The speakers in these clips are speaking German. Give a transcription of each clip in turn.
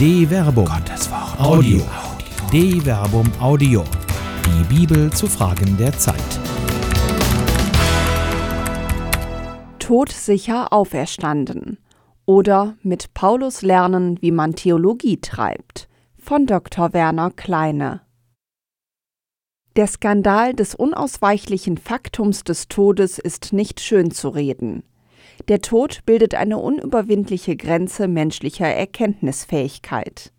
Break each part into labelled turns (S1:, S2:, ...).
S1: De Verbum. Gottes Wort. Audio. De Verbum Audio. Die Bibel zu Fragen der Zeit.
S2: Todsicher auferstanden. Oder mit Paulus lernen, wie man Theologie treibt. Von Dr. Werner Kleine. Der Skandal des unausweichlichen Faktums des Todes ist nicht schön zu reden. Der Tod bildet eine unüberwindliche Grenze menschlicher Erkenntnisfähigkeit.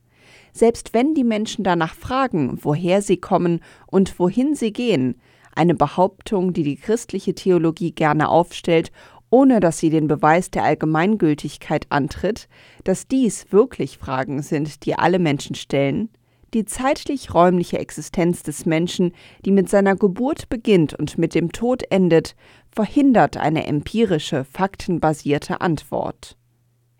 S2: Selbst wenn die Menschen danach fragen, woher sie kommen und wohin sie gehen, eine Behauptung, die die christliche Theologie gerne aufstellt, ohne dass sie den Beweis der Allgemeingültigkeit antritt, dass dies wirklich Fragen sind, die alle Menschen stellen, die zeitlich-räumliche Existenz des Menschen, die mit seiner Geburt beginnt und mit dem Tod endet, verhindert eine empirische, faktenbasierte Antwort.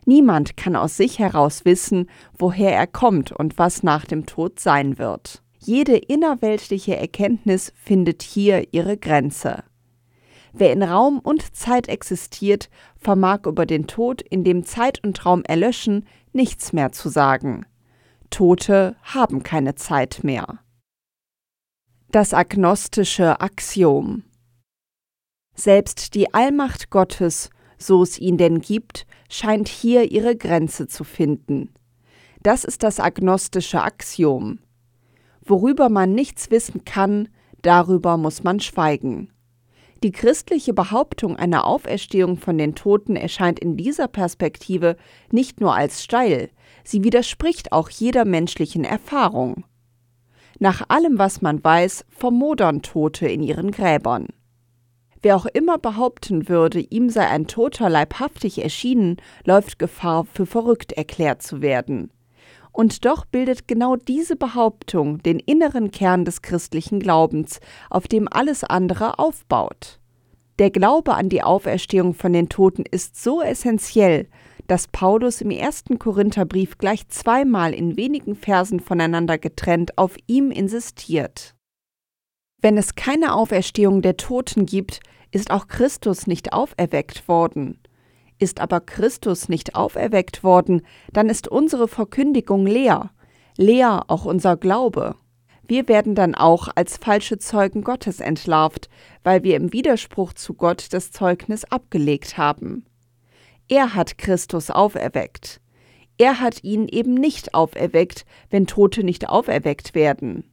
S2: Niemand kann aus sich heraus wissen, woher er kommt und was nach dem Tod sein wird. Jede innerweltliche Erkenntnis findet hier ihre Grenze. Wer in Raum und Zeit existiert, vermag über den Tod, in dem Zeit und Raum erlöschen, nichts mehr zu sagen. Tote haben keine Zeit mehr. Das agnostische Axiom Selbst die Allmacht Gottes, so es ihn denn gibt, scheint hier ihre Grenze zu finden. Das ist das agnostische Axiom. Worüber man nichts wissen kann, darüber muss man schweigen. Die christliche Behauptung einer Auferstehung von den Toten erscheint in dieser Perspektive nicht nur als steil, sie widerspricht auch jeder menschlichen Erfahrung. Nach allem, was man weiß, vermodern Tote in ihren Gräbern. Wer auch immer behaupten würde, ihm sei ein Toter leibhaftig erschienen, läuft Gefahr, für verrückt erklärt zu werden. Und doch bildet genau diese Behauptung den inneren Kern des christlichen Glaubens, auf dem alles andere aufbaut. Der Glaube an die Auferstehung von den Toten ist so essentiell, dass Paulus im ersten Korintherbrief gleich zweimal in wenigen Versen voneinander getrennt auf ihm insistiert. Wenn es keine Auferstehung der Toten gibt, ist auch Christus nicht auferweckt worden. Ist aber Christus nicht auferweckt worden, dann ist unsere Verkündigung leer, leer auch unser Glaube. Wir werden dann auch als falsche Zeugen Gottes entlarvt, weil wir im Widerspruch zu Gott das Zeugnis abgelegt haben. Er hat Christus auferweckt. Er hat ihn eben nicht auferweckt, wenn Tote nicht auferweckt werden.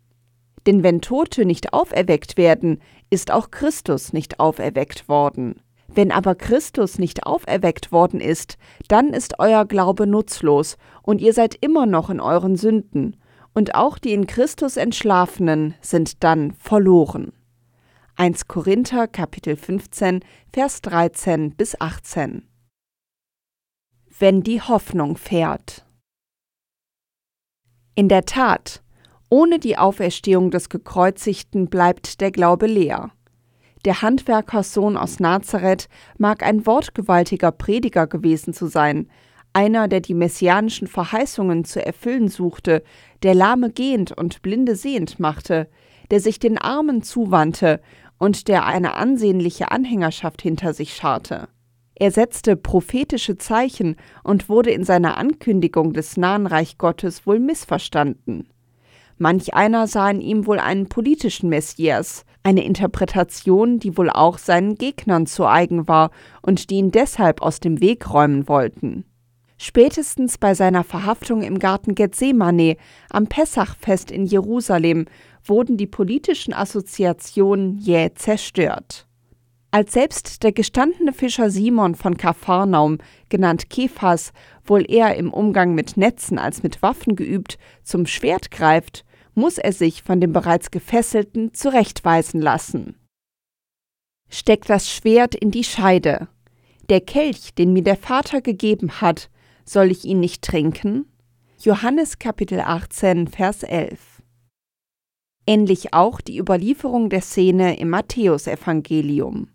S2: Denn wenn Tote nicht auferweckt werden, ist auch Christus nicht auferweckt worden. Wenn aber Christus nicht auferweckt worden ist, dann ist euer Glaube nutzlos und ihr seid immer noch in euren Sünden, und auch die in Christus Entschlafenen sind dann verloren. 1 Korinther Kapitel 15 Vers 13 bis 18 Wenn die Hoffnung fährt In der Tat, ohne die Auferstehung des Gekreuzigten bleibt der Glaube leer. Der Handwerkerssohn aus Nazareth mag ein wortgewaltiger Prediger gewesen zu sein, einer, der die messianischen Verheißungen zu erfüllen suchte, der Lahme gehend und Blinde sehend machte, der sich den Armen zuwandte und der eine ansehnliche Anhängerschaft hinter sich scharte. Er setzte prophetische Zeichen und wurde in seiner Ankündigung des nahen Reich Gottes wohl missverstanden. Manch einer sah in ihm wohl einen politischen Messias, eine Interpretation, die wohl auch seinen Gegnern zu eigen war und die ihn deshalb aus dem Weg räumen wollten. Spätestens bei seiner Verhaftung im Garten Gethsemane am Pessachfest in Jerusalem wurden die politischen Assoziationen jäh zerstört. Als selbst der gestandene Fischer Simon von Kapharnaum, genannt Kephas, wohl eher im Umgang mit Netzen als mit Waffen geübt, zum Schwert greift, muss er sich von dem bereits Gefesselten zurechtweisen lassen. Steck das Schwert in die Scheide. Der Kelch, den mir der Vater gegeben hat, soll ich ihn nicht trinken? Johannes Kapitel 18, Vers 11. Ähnlich auch die Überlieferung der Szene im Matthäusevangelium.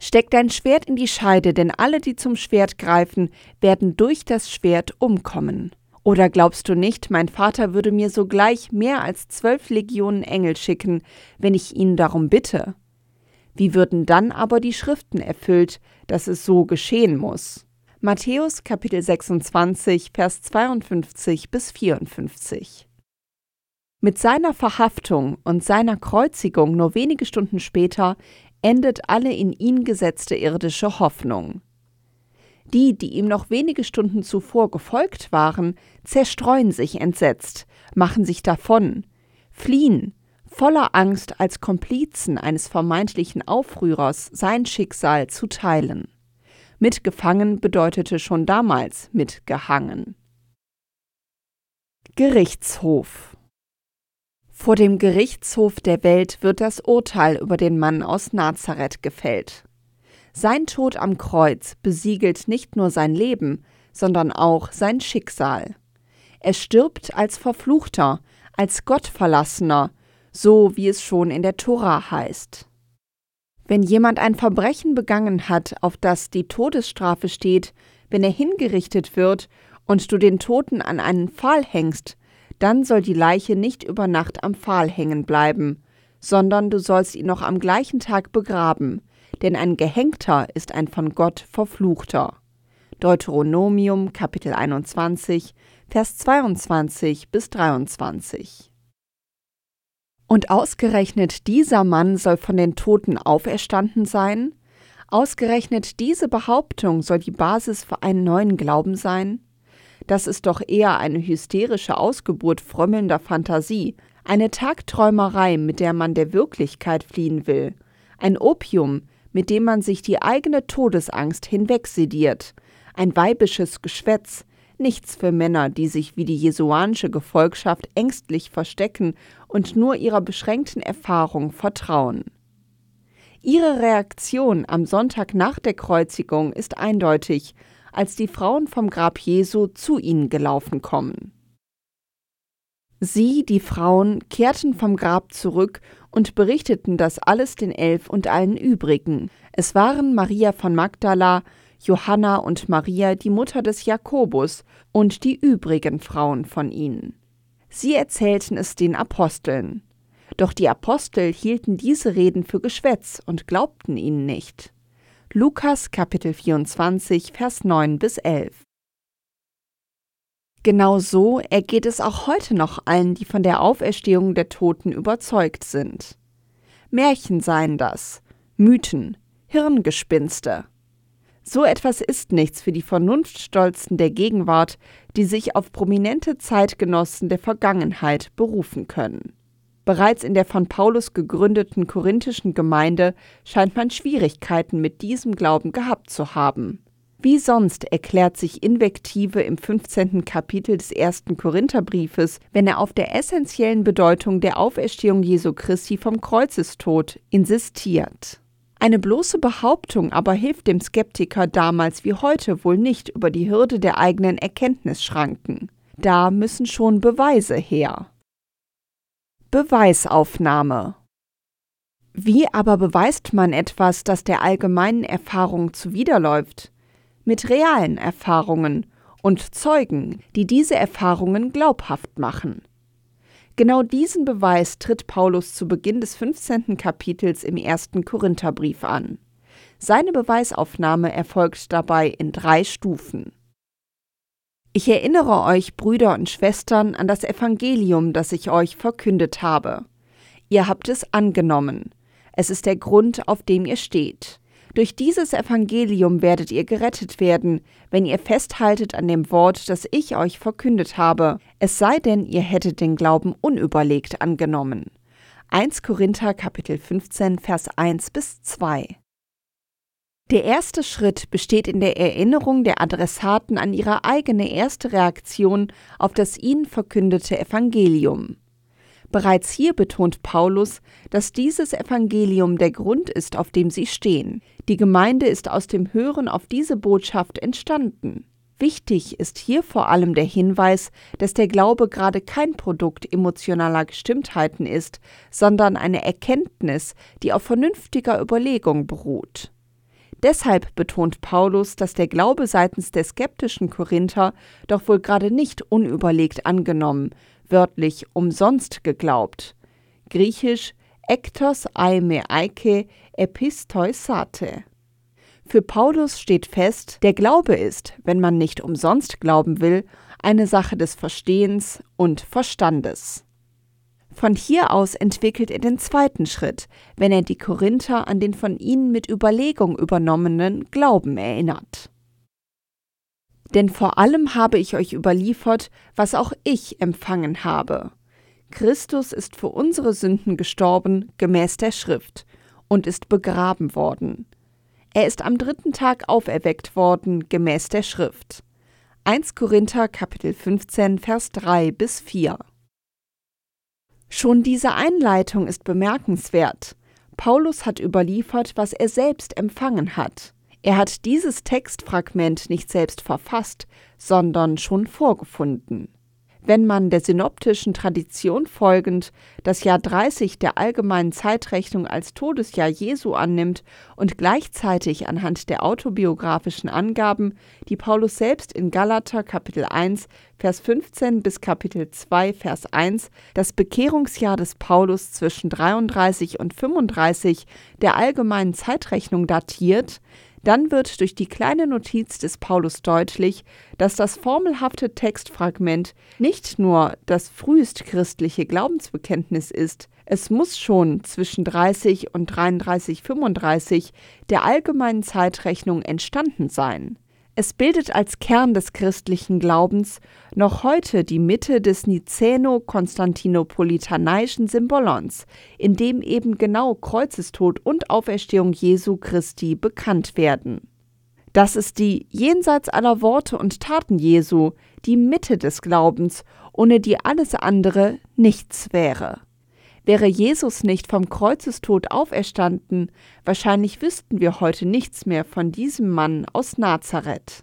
S2: Steck dein Schwert in die Scheide, denn alle, die zum Schwert greifen, werden durch das Schwert umkommen. Oder glaubst du nicht, mein Vater würde mir sogleich mehr als zwölf Legionen Engel schicken, wenn ich ihn darum bitte? Wie würden dann aber die Schriften erfüllt, dass es so geschehen muss? Matthäus Kapitel 26, Vers 52 bis 54. Mit seiner Verhaftung und seiner Kreuzigung nur wenige Stunden später endet alle in ihn gesetzte irdische Hoffnung. Die, die ihm noch wenige Stunden zuvor gefolgt waren, zerstreuen sich entsetzt, machen sich davon, fliehen, voller Angst als Komplizen eines vermeintlichen Aufrührers sein Schicksal zu teilen. Mitgefangen bedeutete schon damals mitgehangen. Gerichtshof Vor dem Gerichtshof der Welt wird das Urteil über den Mann aus Nazareth gefällt. Sein Tod am Kreuz besiegelt nicht nur sein Leben, sondern auch sein Schicksal. Er stirbt als Verfluchter, als Gottverlassener, so wie es schon in der Tora heißt. Wenn jemand ein Verbrechen begangen hat, auf das die Todesstrafe steht, wenn er hingerichtet wird und du den Toten an einen Pfahl hängst, dann soll die Leiche nicht über Nacht am Pfahl hängen bleiben, sondern du sollst ihn noch am gleichen Tag begraben, denn ein Gehängter ist ein von Gott verfluchter. Deuteronomium Kapitel 21, Vers 22 bis 23. Und ausgerechnet dieser Mann soll von den Toten auferstanden sein? Ausgerechnet diese Behauptung soll die Basis für einen neuen Glauben sein? Das ist doch eher eine hysterische Ausgeburt frömmelnder Fantasie, eine Tagträumerei, mit der man der Wirklichkeit fliehen will, ein Opium, mit dem man sich die eigene Todesangst hinwegsediert, ein weibisches Geschwätz, nichts für Männer, die sich wie die jesuanische Gefolgschaft ängstlich verstecken und nur ihrer beschränkten Erfahrung vertrauen. Ihre Reaktion am Sonntag nach der Kreuzigung ist eindeutig, als die Frauen vom Grab Jesu zu ihnen gelaufen kommen. Sie, die Frauen, kehrten vom Grab zurück und berichteten das alles den Elf und allen übrigen. Es waren Maria von Magdala, Johanna und Maria, die Mutter des Jakobus, und die übrigen Frauen von ihnen. Sie erzählten es den Aposteln. Doch die Apostel hielten diese Reden für Geschwätz und glaubten ihnen nicht. Lukas Kapitel 24, Vers 9 bis 11. Genau so ergeht es auch heute noch allen, die von der Auferstehung der Toten überzeugt sind. Märchen seien das, Mythen, Hirngespinste. So etwas ist nichts für die Vernunftstolzen der Gegenwart, die sich auf prominente Zeitgenossen der Vergangenheit berufen können. Bereits in der von Paulus gegründeten korinthischen Gemeinde scheint man Schwierigkeiten mit diesem Glauben gehabt zu haben. Wie sonst erklärt sich Invektive im 15. Kapitel des ersten Korintherbriefes, wenn er auf der essentiellen Bedeutung der Auferstehung Jesu Christi vom Kreuzestod insistiert. Eine bloße Behauptung aber hilft dem Skeptiker damals wie heute wohl nicht über die Hürde der eigenen Erkenntnisschranken. Da müssen schon Beweise her. Beweisaufnahme Wie aber beweist man etwas, das der allgemeinen Erfahrung zuwiderläuft? Mit realen Erfahrungen und Zeugen, die diese Erfahrungen glaubhaft machen. Genau diesen Beweis tritt Paulus zu Beginn des 15. Kapitels im ersten Korintherbrief an. Seine Beweisaufnahme erfolgt dabei in drei Stufen. Ich erinnere euch, Brüder und Schwestern, an das Evangelium, das ich euch verkündet habe. Ihr habt es angenommen. Es ist der Grund, auf dem ihr steht. Durch dieses Evangelium werdet ihr gerettet werden, wenn ihr festhaltet an dem Wort, das ich euch verkündet habe, es sei denn, ihr hättet den Glauben unüberlegt angenommen. 1 Korinther Kapitel 15 Vers 1 bis 2 Der erste Schritt besteht in der Erinnerung der Adressaten an ihre eigene erste Reaktion auf das ihnen verkündete Evangelium. Bereits hier betont Paulus, dass dieses Evangelium der Grund ist, auf dem sie stehen. Die Gemeinde ist aus dem Hören auf diese Botschaft entstanden. Wichtig ist hier vor allem der Hinweis, dass der Glaube gerade kein Produkt emotionaler Gestimmtheiten ist, sondern eine Erkenntnis, die auf vernünftiger Überlegung beruht. Deshalb betont Paulus, dass der Glaube seitens der skeptischen Korinther doch wohl gerade nicht unüberlegt angenommen, wörtlich umsonst geglaubt. Griechisch ektos aime eike epistoi sate. Für Paulus steht fest, der Glaube ist, wenn man nicht umsonst glauben will, eine Sache des Verstehens und Verstandes. Von hier aus entwickelt er den zweiten Schritt, wenn er die Korinther an den von ihnen mit Überlegung übernommenen Glauben erinnert. Denn vor allem habe ich euch überliefert, was auch ich empfangen habe. Christus ist für unsere Sünden gestorben, gemäß der Schrift, und ist begraben worden. Er ist am dritten Tag auferweckt worden, gemäß der Schrift. 1 Korinther Kapitel 15 Vers 3 bis 4 Schon diese Einleitung ist bemerkenswert. Paulus hat überliefert, was er selbst empfangen hat. Er hat dieses Textfragment nicht selbst verfasst, sondern schon vorgefunden wenn man der synoptischen Tradition folgend das Jahr 30 der allgemeinen Zeitrechnung als Todesjahr Jesu annimmt und gleichzeitig anhand der autobiografischen Angaben, die Paulus selbst in Galater Kapitel 1 Vers 15 bis Kapitel 2 Vers 1 das Bekehrungsjahr des Paulus zwischen 33 und 35 der allgemeinen Zeitrechnung datiert, dann wird durch die kleine Notiz des Paulus deutlich, dass das formelhafte Textfragment nicht nur das frühestchristliche Glaubensbekenntnis ist, es muss schon zwischen 30 und 33, 35 der allgemeinen Zeitrechnung entstanden sein. Es bildet als Kern des christlichen Glaubens noch heute die Mitte des Nicäno-Konstantinopolitaneischen Symbolons, in dem eben genau Kreuzestod und Auferstehung Jesu Christi bekannt werden. Das ist die jenseits aller Worte und Taten Jesu, die Mitte des Glaubens, ohne die alles andere nichts wäre. Wäre Jesus nicht vom Kreuzestod auferstanden, wahrscheinlich wüssten wir heute nichts mehr von diesem Mann aus Nazareth.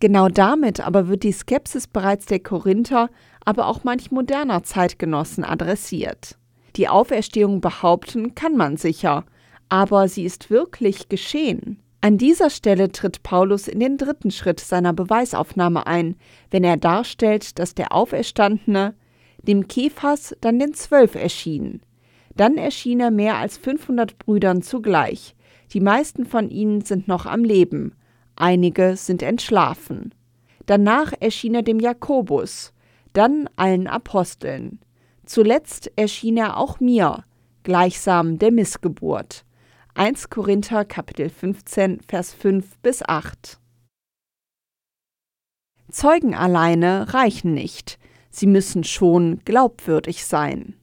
S2: Genau damit aber wird die Skepsis bereits der Korinther, aber auch manch moderner Zeitgenossen adressiert. Die Auferstehung behaupten kann man sicher, aber sie ist wirklich geschehen. An dieser Stelle tritt Paulus in den dritten Schritt seiner Beweisaufnahme ein, wenn er darstellt, dass der Auferstandene dem Kephas dann den Zwölf erschien. Dann erschien er mehr als 500 Brüdern zugleich. Die meisten von ihnen sind noch am Leben, einige sind entschlafen. Danach erschien er dem Jakobus, dann allen Aposteln. Zuletzt erschien er auch mir, gleichsam der Missgeburt. 1 Korinther Kapitel 15 Vers 5 bis 8 Zeugen alleine reichen nicht, sie müssen schon glaubwürdig sein.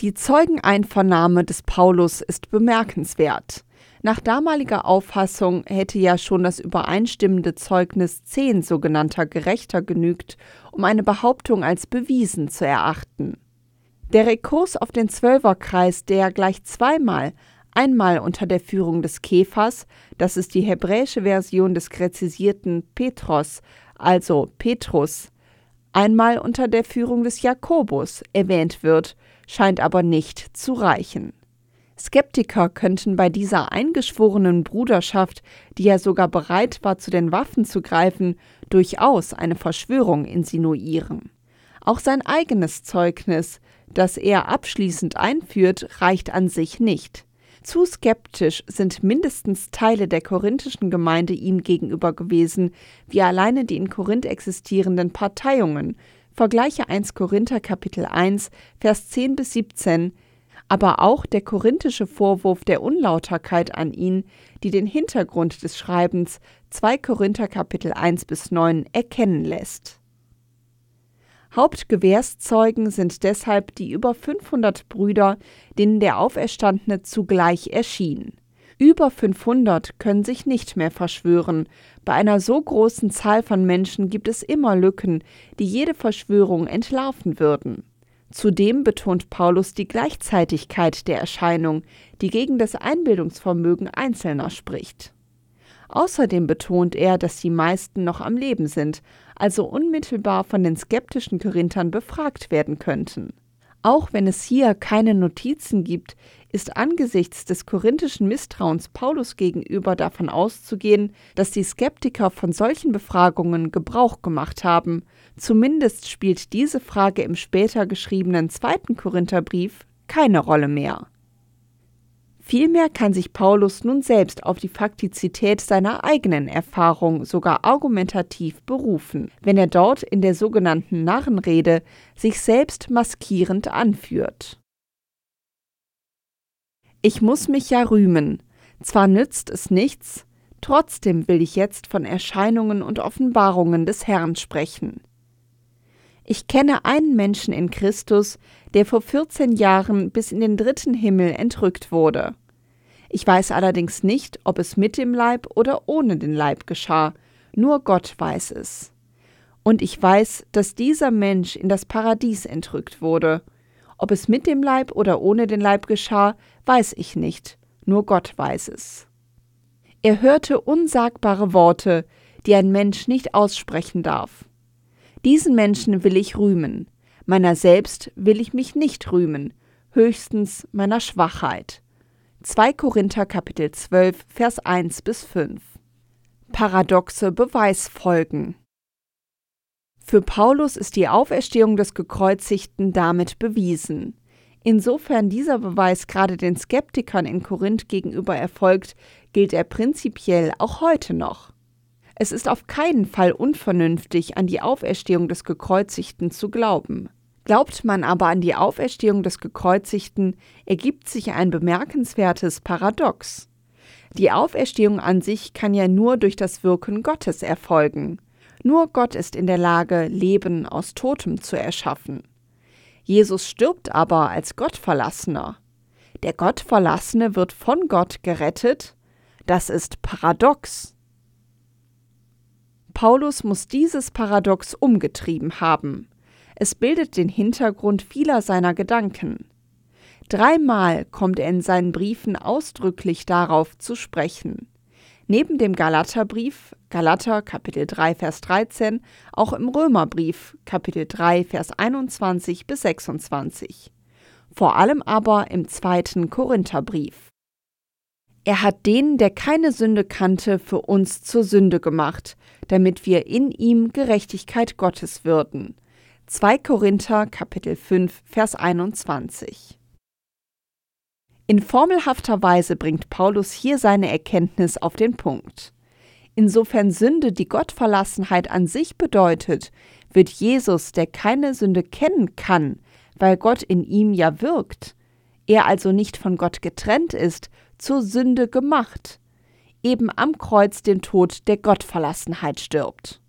S2: Die Zeugeneinvernahme des Paulus ist bemerkenswert. Nach damaliger Auffassung hätte ja schon das übereinstimmende Zeugnis zehn sogenannter Gerechter genügt, um eine Behauptung als bewiesen zu erachten. Der Rekurs auf den Zwölferkreis, der gleich zweimal, einmal unter der Führung des Kephas, das ist die hebräische Version des gräzisierten Petros, also Petrus, einmal unter der Führung des Jakobus erwähnt wird, scheint aber nicht zu reichen. Skeptiker könnten bei dieser eingeschworenen Bruderschaft, die ja sogar bereit war, zu den Waffen zu greifen, durchaus eine Verschwörung insinuieren. Auch sein eigenes Zeugnis, das er abschließend einführt, reicht an sich nicht. Zu skeptisch sind mindestens Teile der korinthischen Gemeinde ihm gegenüber gewesen, wie alleine die in Korinth existierenden Parteiungen. Vergleiche 1 Korinther Kapitel 1, Vers 10 bis 17, aber auch der korinthische Vorwurf der Unlauterkeit an ihn, die den Hintergrund des Schreibens 2 Korinther Kapitel 1 bis 9 erkennen lässt. Hauptgewährszeugen sind deshalb die über 500 Brüder, denen der Auferstandene zugleich erschien. Über 500 können sich nicht mehr verschwören. Bei einer so großen Zahl von Menschen gibt es immer Lücken, die jede Verschwörung entlarven würden. Zudem betont Paulus die Gleichzeitigkeit der Erscheinung, die gegen das Einbildungsvermögen Einzelner spricht. Außerdem betont er, dass die meisten noch am Leben sind, also unmittelbar von den skeptischen Korinthern befragt werden könnten. Auch wenn es hier keine Notizen gibt, ist angesichts des korinthischen Misstrauens Paulus gegenüber davon auszugehen, dass die Skeptiker von solchen Befragungen Gebrauch gemacht haben. Zumindest spielt diese Frage im später geschriebenen zweiten Korintherbrief keine Rolle mehr. Vielmehr kann sich Paulus nun selbst auf die Faktizität seiner eigenen Erfahrung sogar argumentativ berufen, wenn er dort in der sogenannten Narrenrede sich selbst maskierend anführt. Ich muss mich ja rühmen, zwar nützt es nichts, trotzdem will ich jetzt von Erscheinungen und Offenbarungen des Herrn sprechen. Ich kenne einen Menschen in Christus, der vor 14 Jahren bis in den dritten Himmel entrückt wurde. Ich weiß allerdings nicht, ob es mit dem Leib oder ohne den Leib geschah, nur Gott weiß es. Und ich weiß, dass dieser Mensch in das Paradies entrückt wurde. Ob es mit dem Leib oder ohne den Leib geschah, weiß ich nicht, nur Gott weiß es. Er hörte unsagbare Worte, die ein Mensch nicht aussprechen darf. Diesen Menschen will ich rühmen, meiner selbst will ich mich nicht rühmen, höchstens meiner Schwachheit. 2 Korinther Kapitel 12 Vers 1 bis 5 Paradoxe Beweisfolgen Für Paulus ist die Auferstehung des Gekreuzigten damit bewiesen. Insofern dieser Beweis gerade den Skeptikern in Korinth gegenüber erfolgt, gilt er prinzipiell auch heute noch. Es ist auf keinen Fall unvernünftig, an die Auferstehung des Gekreuzigten zu glauben. Glaubt man aber an die Auferstehung des Gekreuzigten, ergibt sich ein bemerkenswertes Paradox. Die Auferstehung an sich kann ja nur durch das Wirken Gottes erfolgen. Nur Gott ist in der Lage, Leben aus Totem zu erschaffen. Jesus stirbt aber als Gottverlassener. Der Gottverlassene wird von Gott gerettet. Das ist paradox. Paulus muss dieses Paradox umgetrieben haben. Es bildet den Hintergrund vieler seiner Gedanken. Dreimal kommt er in seinen Briefen ausdrücklich darauf zu sprechen. Neben dem Galaterbrief, Galater Kapitel 3 Vers 13, auch im Römerbrief Kapitel 3 Vers 21 bis 26. Vor allem aber im zweiten Korintherbrief. Er hat den, der keine Sünde kannte, für uns zur Sünde gemacht, damit wir in ihm Gerechtigkeit Gottes würden. 2 Korinther Kapitel 5 Vers 21. In formelhafter Weise bringt Paulus hier seine Erkenntnis auf den Punkt. Insofern Sünde die Gottverlassenheit an sich bedeutet, wird Jesus, der keine Sünde kennen kann, weil Gott in ihm ja wirkt, er also nicht von Gott getrennt ist, zur Sünde gemacht, eben am Kreuz den Tod der Gottverlassenheit stirbt.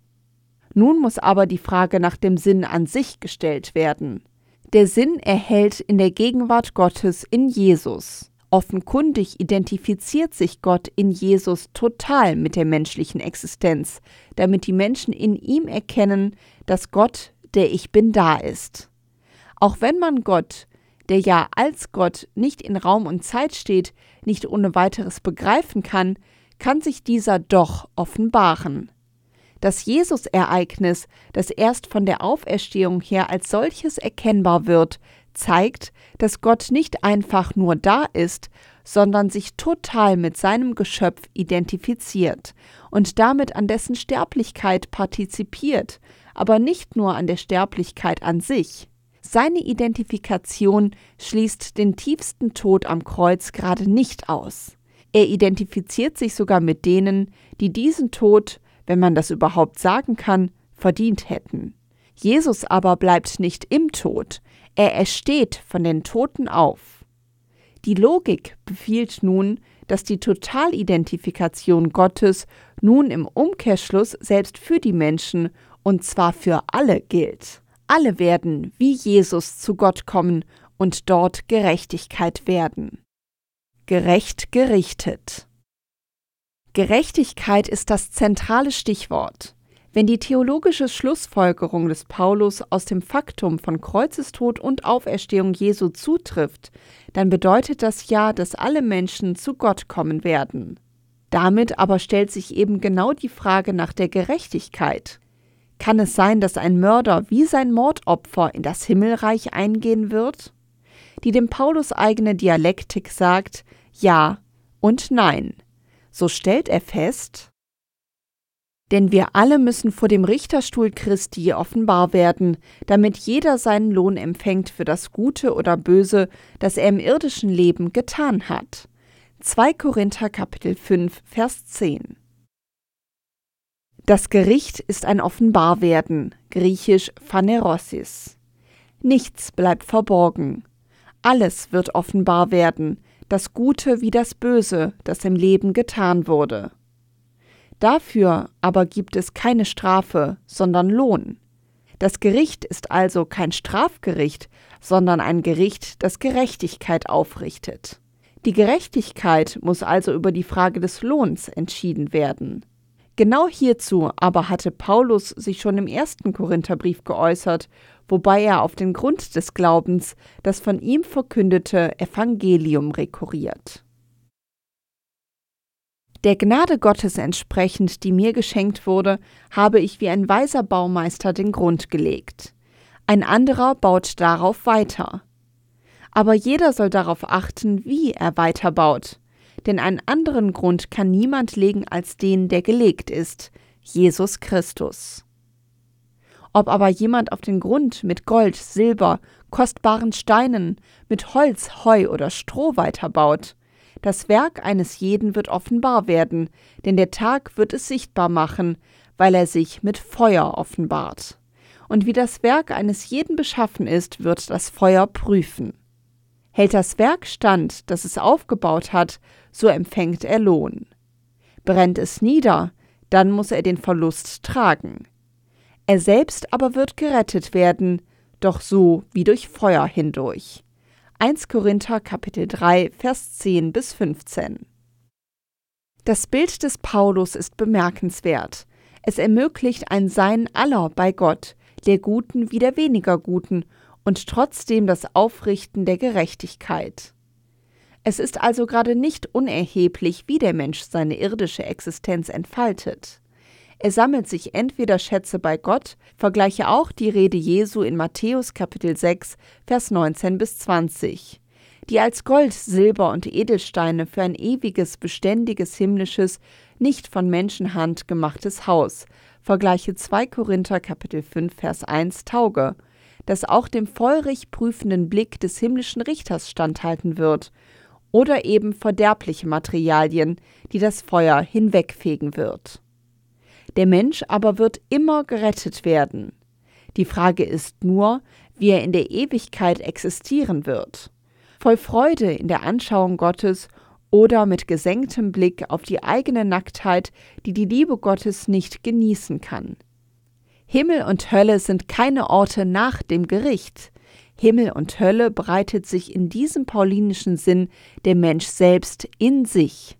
S2: Nun muss aber die Frage nach dem Sinn an sich gestellt werden. Der Sinn erhält in der Gegenwart Gottes in Jesus. Offenkundig identifiziert sich Gott in Jesus total mit der menschlichen Existenz, damit die Menschen in ihm erkennen, dass Gott, der Ich bin, da ist. Auch wenn man Gott der ja als Gott nicht in Raum und Zeit steht, nicht ohne weiteres begreifen kann, kann sich dieser doch offenbaren. Das Jesus-Ereignis, das erst von der Auferstehung her als solches erkennbar wird, zeigt, dass Gott nicht einfach nur da ist, sondern sich total mit seinem Geschöpf identifiziert und damit an dessen Sterblichkeit partizipiert, aber nicht nur an der Sterblichkeit an sich. Seine Identifikation schließt den tiefsten Tod am Kreuz gerade nicht aus. Er identifiziert sich sogar mit denen, die diesen Tod, wenn man das überhaupt sagen kann, verdient hätten. Jesus aber bleibt nicht im Tod, er ersteht von den Toten auf. Die Logik befiehlt nun, dass die Totalidentifikation Gottes nun im Umkehrschluss selbst für die Menschen, und zwar für alle, gilt. Alle werden wie Jesus zu Gott kommen und dort Gerechtigkeit werden. Gerecht gerichtet. Gerechtigkeit ist das zentrale Stichwort. Wenn die theologische Schlussfolgerung des Paulus aus dem Faktum von Kreuzestod und Auferstehung Jesu zutrifft, dann bedeutet das ja, dass alle Menschen zu Gott kommen werden. Damit aber stellt sich eben genau die Frage nach der Gerechtigkeit. Kann es sein, dass ein Mörder wie sein Mordopfer in das Himmelreich eingehen wird? Die dem Paulus eigene Dialektik sagt Ja und Nein. So stellt er fest, denn wir alle müssen vor dem Richterstuhl Christi offenbar werden, damit jeder seinen Lohn empfängt für das Gute oder Böse, das er im irdischen Leben getan hat. 2 Korinther Kapitel 5 Vers 10 Das Gericht ist ein Offenbarwerden, griechisch Phanerosis. Nichts bleibt verborgen. Alles wird offenbar werden, das Gute wie das Böse, das im Leben getan wurde. Dafür aber gibt es keine Strafe, sondern Lohn. Das Gericht ist also kein Strafgericht, sondern ein Gericht, das Gerechtigkeit aufrichtet. Die Gerechtigkeit muss also über die Frage des Lohns entschieden werden. Genau hierzu aber hatte Paulus sich schon im ersten Korintherbrief geäußert, wobei er auf den Grund des Glaubens das von ihm verkündete Evangelium rekurriert. Der Gnade Gottes entsprechend, die mir geschenkt wurde, habe ich wie ein weiser Baumeister den Grund gelegt. Ein anderer baut darauf weiter. Aber jeder soll darauf achten, wie er weiterbaut. Denn einen anderen Grund kann niemand legen als den, der gelegt ist, Jesus Christus. Ob aber jemand auf den Grund mit Gold, Silber, kostbaren Steinen, mit Holz, Heu oder Stroh weiterbaut, das Werk eines jeden wird offenbar werden, denn der Tag wird es sichtbar machen, weil er sich mit Feuer offenbart. Und wie das Werk eines jeden beschaffen ist, wird das Feuer prüfen. Hält das Werk stand, das es aufgebaut hat, so empfängt er Lohn. Brennt es nieder, dann muss er den Verlust tragen. Er selbst aber wird gerettet werden, doch so wie durch Feuer hindurch. 1 Korinther Kapitel 3 Vers 10 bis 15. Das Bild des Paulus ist bemerkenswert. Es ermöglicht ein Sein aller bei Gott, der Guten wie der weniger Guten, und trotzdem das Aufrichten der Gerechtigkeit. Es ist also gerade nicht unerheblich, wie der Mensch seine irdische Existenz entfaltet. Er sammelt sich entweder Schätze bei Gott, vergleiche auch die Rede Jesu in Matthäus Kapitel 6, Vers 19 bis 20, die als Gold, Silber und Edelsteine für ein ewiges, beständiges, himmlisches, nicht von Menschenhand gemachtes Haus, vergleiche 2 Korinther Kapitel 5, Vers 1 tauge, das auch dem feurig prüfenden Blick des himmlischen Richters standhalten wird, oder eben verderbliche Materialien, die das Feuer hinwegfegen wird. Der Mensch aber wird immer gerettet werden. Die Frage ist nur, wie er in der Ewigkeit existieren wird. Voll Freude in der Anschauung Gottes oder mit gesenktem Blick auf die eigene Nacktheit, die die Liebe Gottes nicht genießen kann. Himmel und Hölle sind keine Orte nach dem Gericht. Himmel und Hölle breitet sich in diesem paulinischen Sinn der Mensch selbst in sich.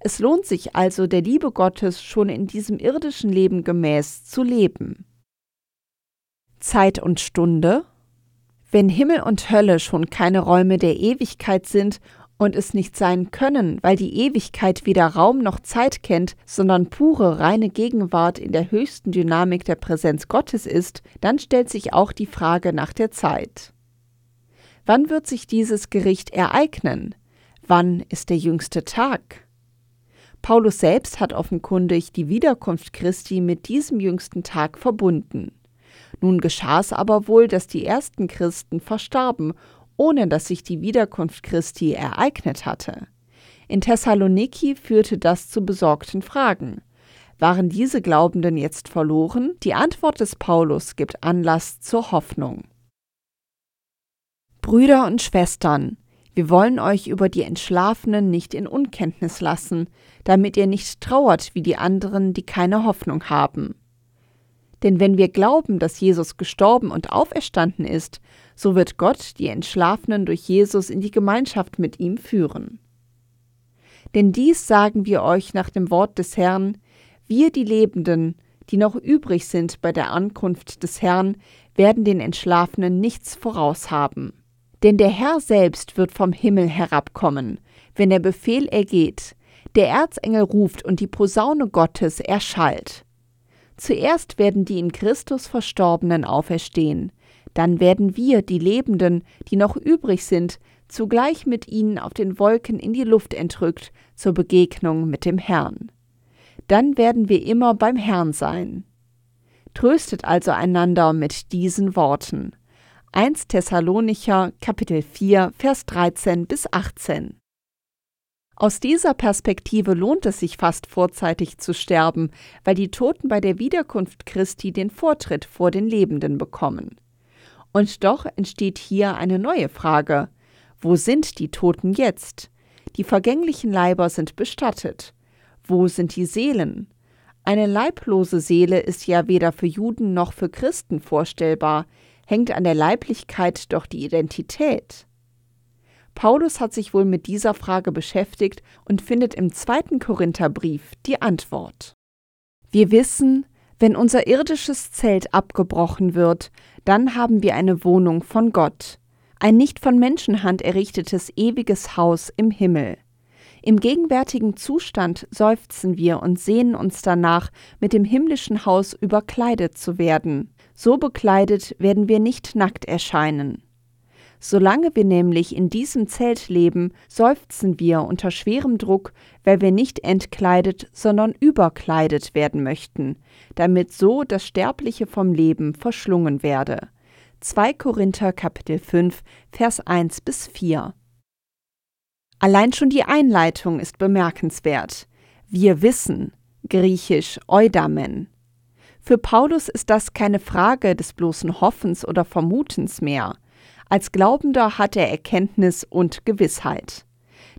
S2: Es lohnt sich also, der Liebe Gottes schon in diesem irdischen Leben gemäß zu leben. Zeit und Stunde Wenn Himmel und Hölle schon keine Räume der Ewigkeit sind und es nicht sein können, weil die Ewigkeit weder Raum noch Zeit kennt, sondern pure, reine Gegenwart in der höchsten Dynamik der Präsenz Gottes ist, dann stellt sich auch die Frage nach der Zeit. Wann wird sich dieses Gericht ereignen? Wann ist der jüngste Tag? Paulus selbst hat offenkundig die Wiederkunft Christi mit diesem jüngsten Tag verbunden. Nun geschah es aber wohl, dass die ersten Christen verstarben, ohne dass sich die Wiederkunft Christi ereignet hatte. In Thessaloniki führte das zu besorgten Fragen. Waren diese Glaubenden jetzt verloren? Die Antwort des Paulus gibt Anlass zur Hoffnung. Brüder und Schwestern, wir wollen euch über die Entschlafenen nicht in Unkenntnis lassen, damit ihr nicht trauert wie die anderen, die keine Hoffnung haben. Denn wenn wir glauben, dass Jesus gestorben und auferstanden ist, so wird Gott die Entschlafenen durch Jesus in die Gemeinschaft mit ihm führen. Denn dies sagen wir euch nach dem Wort des Herrn, wir die Lebenden, die noch übrig sind bei der Ankunft des Herrn, werden den Entschlafenen nichts voraushaben. Denn der Herr selbst wird vom Himmel herabkommen, wenn der Befehl ergeht, der Erzengel ruft und die Posaune Gottes erschallt. Zuerst werden die in Christus Verstorbenen auferstehen, dann werden wir, die Lebenden, die noch übrig sind, zugleich mit ihnen auf den Wolken in die Luft entrückt zur Begegnung mit dem Herrn. Dann werden wir immer beim Herrn sein. Tröstet also einander mit diesen Worten. 1 Thessalonicher Kapitel 4 Vers 13 bis 18. Aus dieser Perspektive lohnt es sich fast vorzeitig zu sterben, weil die Toten bei der Wiederkunft Christi den Vortritt vor den Lebenden bekommen. Und doch entsteht hier eine neue Frage. Wo sind die Toten jetzt? Die vergänglichen Leiber sind bestattet. Wo sind die Seelen? Eine leiblose Seele ist ja weder für Juden noch für Christen vorstellbar, hängt an der Leiblichkeit doch die Identität. Paulus hat sich wohl mit dieser Frage beschäftigt und findet im zweiten Korintherbrief die Antwort. Wir wissen, wenn unser irdisches Zelt abgebrochen wird, dann haben wir eine Wohnung von Gott, ein nicht von Menschenhand errichtetes ewiges Haus im Himmel. Im gegenwärtigen Zustand seufzen wir und sehnen uns danach, mit dem himmlischen Haus überkleidet zu werden. So bekleidet werden wir nicht nackt erscheinen. Solange wir nämlich in diesem Zelt leben, seufzen wir unter schwerem Druck, weil wir nicht entkleidet, sondern überkleidet werden möchten, damit so das Sterbliche vom Leben verschlungen werde. 2 Korinther Kapitel 5 Vers 1 bis 4 Allein schon die Einleitung ist bemerkenswert. Wir wissen, griechisch Eudamen. Für Paulus ist das keine Frage des bloßen Hoffens oder Vermutens mehr. Als Glaubender hat er Erkenntnis und Gewissheit.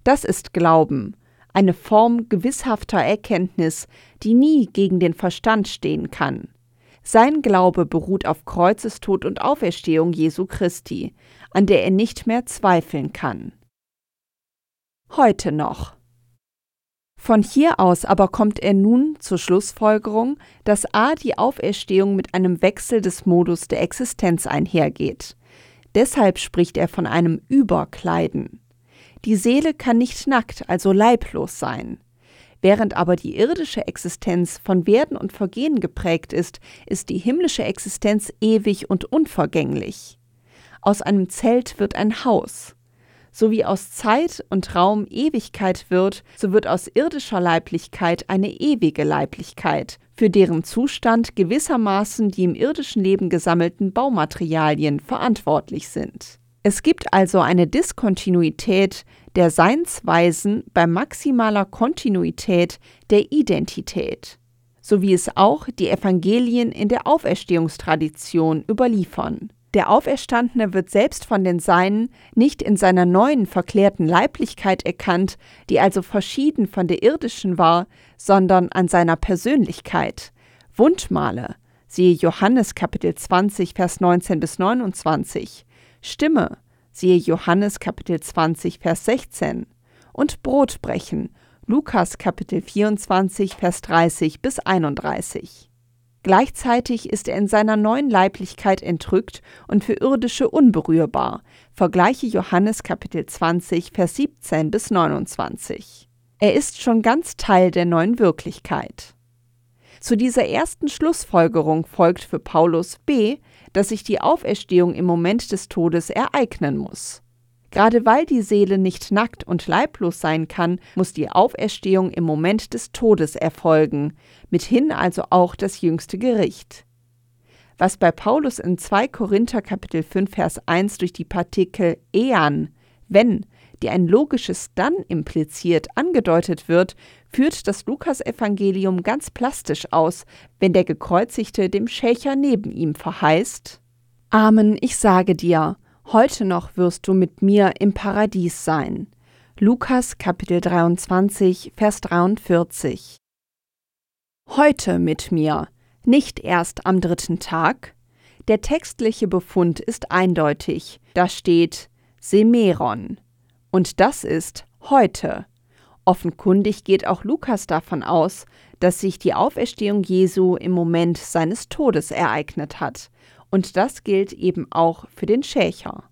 S2: Das ist Glauben, eine Form gewisshafter Erkenntnis, die nie gegen den Verstand stehen kann. Sein Glaube beruht auf Kreuzestod und Auferstehung Jesu Christi, an der er nicht mehr zweifeln kann. Heute noch. Von hier aus aber kommt er nun zur Schlussfolgerung, dass a die Auferstehung mit einem Wechsel des Modus der Existenz einhergeht. Deshalb spricht er von einem Überkleiden. Die Seele kann nicht nackt, also leiblos sein. Während aber die irdische Existenz von Werden und Vergehen geprägt ist, ist die himmlische Existenz ewig und unvergänglich. Aus einem Zelt wird ein Haus. So wie aus Zeit und Raum Ewigkeit wird, so wird aus irdischer Leiblichkeit eine ewige Leiblichkeit, für deren Zustand gewissermaßen die im irdischen Leben gesammelten Baumaterialien verantwortlich sind. Es gibt also eine Diskontinuität der Seinsweisen bei maximaler Kontinuität der Identität, so wie es auch die Evangelien in der Auferstehungstradition überliefern. Der Auferstandene wird selbst von den Seinen nicht in seiner neuen verklärten Leiblichkeit erkannt, die also verschieden von der irdischen war, sondern an seiner Persönlichkeit. Wundmale, siehe Johannes Kapitel 20, Vers 19 bis 29. Stimme, siehe Johannes Kapitel 20, Vers 16. Und Brotbrechen, Lukas Kapitel 24, Vers 30 bis 31. Gleichzeitig ist er in seiner neuen Leiblichkeit entrückt und für irdische unberührbar. Vergleiche Johannes Kapitel 20, Vers 17 bis 29. Er ist schon ganz Teil der neuen Wirklichkeit. Zu dieser ersten Schlussfolgerung folgt für Paulus b, dass sich die Auferstehung im Moment des Todes ereignen muss. Gerade weil die Seele nicht nackt und leiblos sein kann, muss die Auferstehung im Moment des Todes erfolgen, mithin also auch das jüngste Gericht. Was bei Paulus in 2 Korinther Kapitel 5 Vers 1 durch die Partikel ean, wenn, die ein logisches dann impliziert, angedeutet wird, führt das Lukasevangelium ganz plastisch aus, wenn der Gekreuzigte dem Schächer neben ihm verheißt Amen, ich sage dir, Heute noch wirst du mit mir im Paradies sein. Lukas Kapitel 23, Vers 43. Heute mit mir, nicht erst am dritten Tag. Der textliche Befund ist eindeutig. Da steht Semeron. Und das ist heute. Offenkundig geht auch Lukas davon aus, dass sich die Auferstehung Jesu im Moment seines Todes ereignet hat und das gilt eben auch für den Schächer.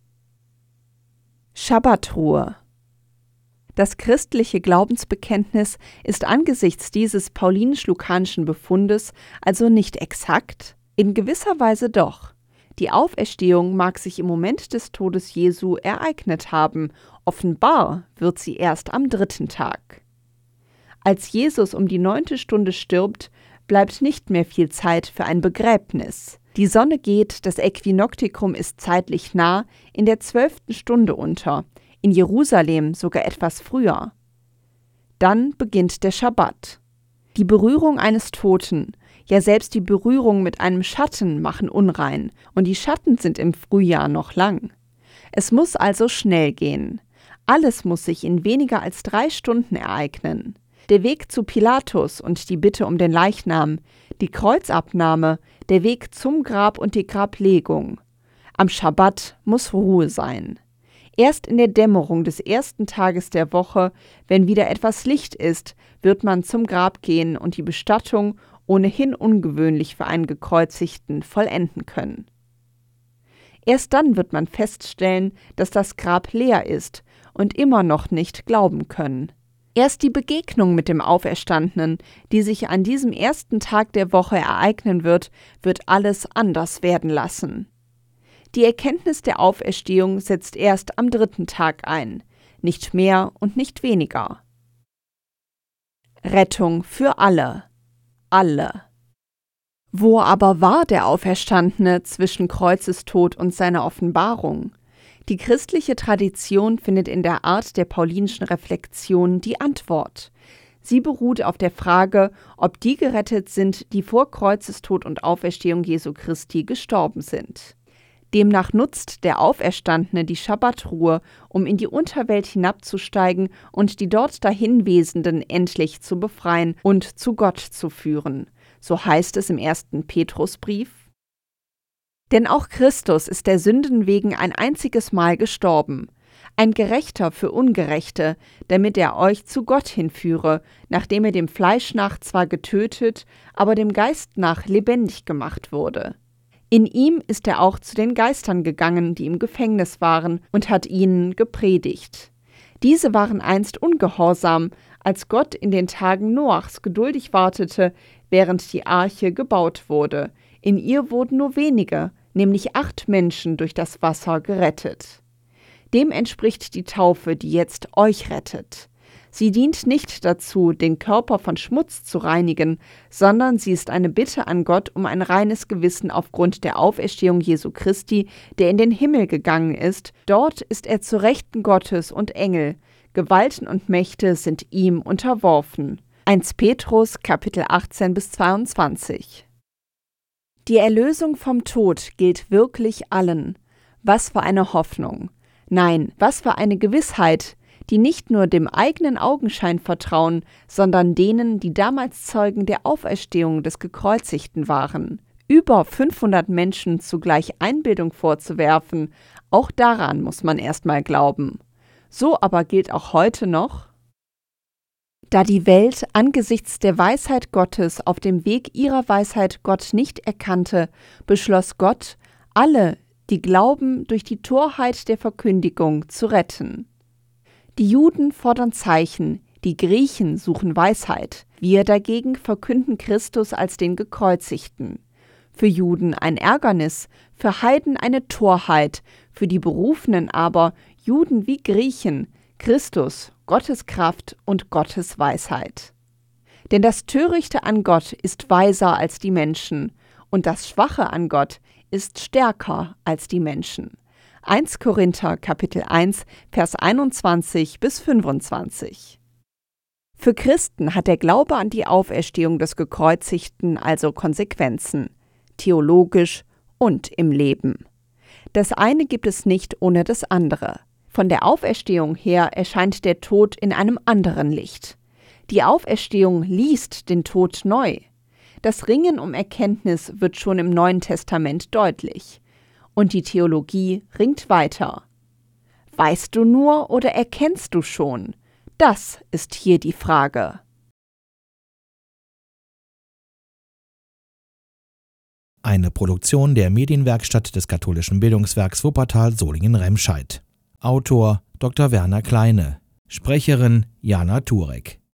S2: Schabbatruhe Das christliche Glaubensbekenntnis ist angesichts dieses paulinisch-lukanischen Befundes also nicht exakt, in gewisser Weise doch. Die Auferstehung mag sich im Moment des Todes Jesu ereignet haben, offenbar wird sie erst am dritten Tag. Als Jesus um die neunte Stunde stirbt, bleibt nicht mehr viel Zeit für ein Begräbnis. Die Sonne geht, das Äquinoktikum ist zeitlich nah, in der zwölften Stunde unter, in Jerusalem sogar etwas früher. Dann beginnt der Schabbat. Die Berührung eines Toten, ja selbst die Berührung mit einem Schatten machen unrein, und die Schatten sind im Frühjahr noch lang. Es muss also schnell gehen. Alles muss sich in weniger als drei Stunden ereignen. Der Weg zu Pilatus und die Bitte um den Leichnam, die Kreuzabnahme, der Weg zum Grab und die Grablegung. Am Schabbat muss Ruhe sein. Erst in der Dämmerung des ersten Tages der Woche, wenn wieder etwas Licht ist, wird man zum Grab gehen und die Bestattung, ohnehin ungewöhnlich für einen Gekreuzigten, vollenden können. Erst dann wird man feststellen, dass das Grab leer ist und immer noch nicht glauben können. Erst die Begegnung mit dem Auferstandenen, die sich an diesem ersten Tag der Woche ereignen wird, wird alles anders werden lassen. Die Erkenntnis der Auferstehung setzt erst am dritten Tag ein, nicht mehr und nicht weniger. Rettung für alle. Alle. Wo aber war der Auferstandene zwischen Kreuzestod und seiner Offenbarung? Die christliche Tradition findet in der Art der paulinischen Reflexion die Antwort. Sie beruht auf der Frage, ob die gerettet sind, die vor Kreuzestod und Auferstehung Jesu Christi gestorben sind. Demnach nutzt der Auferstandene die Schabbatruhe, um in die Unterwelt hinabzusteigen und die dort dahinwesenden endlich zu befreien und zu Gott zu führen so heißt es im ersten Petrusbrief. Denn auch Christus ist der Sünden wegen ein einziges Mal gestorben, ein Gerechter für Ungerechte, damit er euch zu Gott hinführe, nachdem er dem Fleisch nach zwar getötet, aber dem Geist nach lebendig gemacht wurde. In ihm ist er auch zu den Geistern gegangen, die im Gefängnis waren, und hat ihnen gepredigt. Diese waren einst ungehorsam, als Gott in den Tagen Noachs geduldig wartete, während die Arche gebaut wurde. In ihr wurden nur wenige, nämlich acht Menschen, durch das Wasser gerettet. Dem entspricht die Taufe, die jetzt euch rettet. Sie dient nicht dazu, den Körper von Schmutz zu reinigen, sondern sie ist eine Bitte an Gott um ein reines Gewissen aufgrund der Auferstehung Jesu Christi, der in den Himmel gegangen ist. Dort ist er zu Rechten Gottes und Engel. Gewalten und Mächte sind ihm unterworfen. 1 Petrus Kapitel 18 bis 22 Die Erlösung vom Tod gilt wirklich allen. Was für eine Hoffnung. Nein, was für eine Gewissheit, die nicht nur dem eigenen Augenschein vertrauen, sondern denen, die damals Zeugen der Auferstehung des Gekreuzigten waren. Über 500 Menschen zugleich Einbildung vorzuwerfen, auch daran muss man erstmal glauben. So aber gilt auch heute noch, da die Welt angesichts der Weisheit Gottes auf dem Weg ihrer Weisheit Gott nicht erkannte, beschloss Gott, alle, die glauben, durch die Torheit der Verkündigung zu retten. Die Juden fordern Zeichen, die Griechen suchen Weisheit, wir dagegen verkünden Christus als den Gekreuzigten. Für Juden ein Ärgernis, für Heiden eine Torheit, für die Berufenen aber, Juden wie Griechen, Christus, Gottes Kraft und Gottes Weisheit. Denn das Törichte an Gott ist weiser als die Menschen, und das Schwache an Gott ist stärker als die Menschen. 1 Korinther Kapitel 1 Vers 21 bis 25. Für Christen hat der Glaube an die Auferstehung des Gekreuzigten also Konsequenzen, theologisch und im Leben. Das eine gibt es nicht ohne das andere. Von der Auferstehung her erscheint der Tod in einem anderen Licht. Die Auferstehung liest den Tod neu. Das Ringen um Erkenntnis wird schon im Neuen Testament deutlich. Und die Theologie ringt weiter. Weißt du nur oder erkennst du schon? Das ist hier die Frage.
S1: Eine Produktion der Medienwerkstatt des katholischen Bildungswerks Wuppertal Solingen-Remscheid. Autor Dr. Werner Kleine. Sprecherin Jana Turek